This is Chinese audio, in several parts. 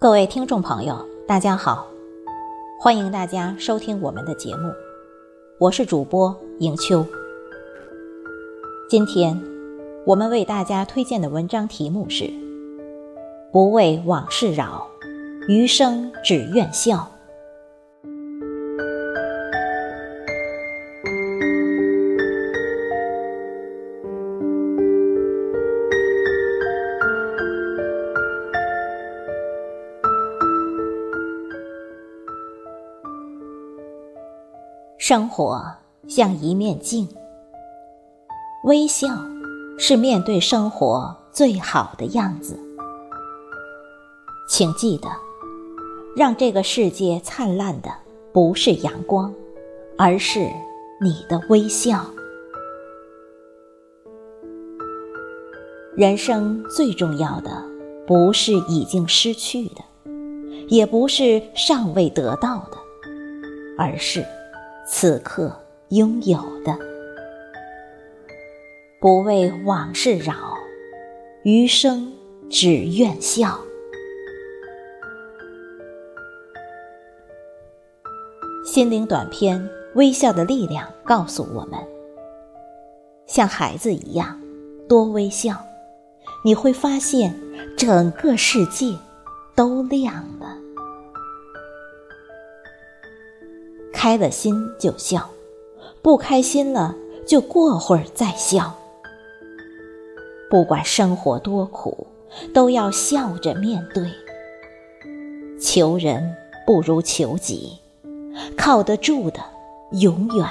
各位听众朋友，大家好，欢迎大家收听我们的节目，我是主播迎秋。今天我们为大家推荐的文章题目是“不为往事扰，余生只愿笑”。生活像一面镜，微笑是面对生活最好的样子。请记得，让这个世界灿烂的不是阳光，而是你的微笑。人生最重要的，不是已经失去的，也不是尚未得到的，而是。此刻拥有的，不为往事扰，余生只愿笑。心灵短片《微笑的力量》告诉我们：像孩子一样，多微笑，你会发现整个世界都亮了。开了心就笑，不开心了就过会儿再笑。不管生活多苦，都要笑着面对。求人不如求己，靠得住的永远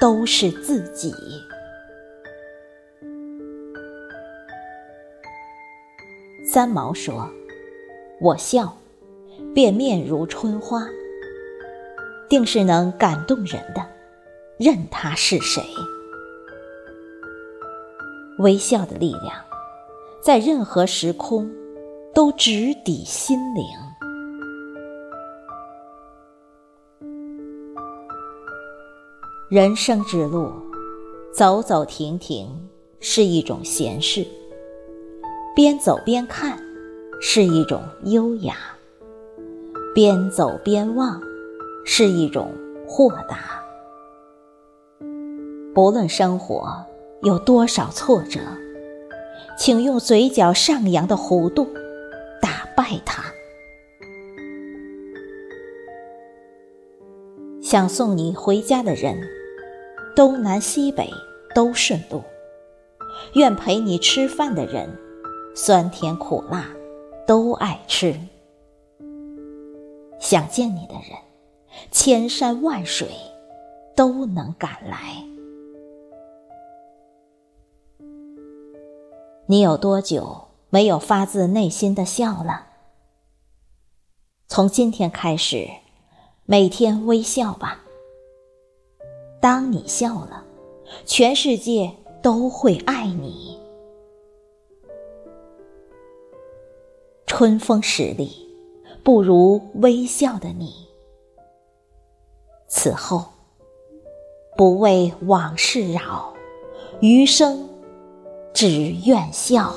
都是自己。三毛说：“我笑，便面如春花。”定是能感动人的，任他是谁。微笑的力量，在任何时空都直抵心灵。人生之路，走走停停是一种闲适；边走边看是一种优雅；边走边望。是一种豁达。不论生活有多少挫折，请用嘴角上扬的弧度打败它。想送你回家的人，东南西北都顺路；愿陪你吃饭的人，酸甜苦辣都爱吃。想见你的人。千山万水都能赶来。你有多久没有发自内心的笑了？从今天开始，每天微笑吧。当你笑了，全世界都会爱你。春风十里，不如微笑的你。此后，不为往事扰，余生只愿笑。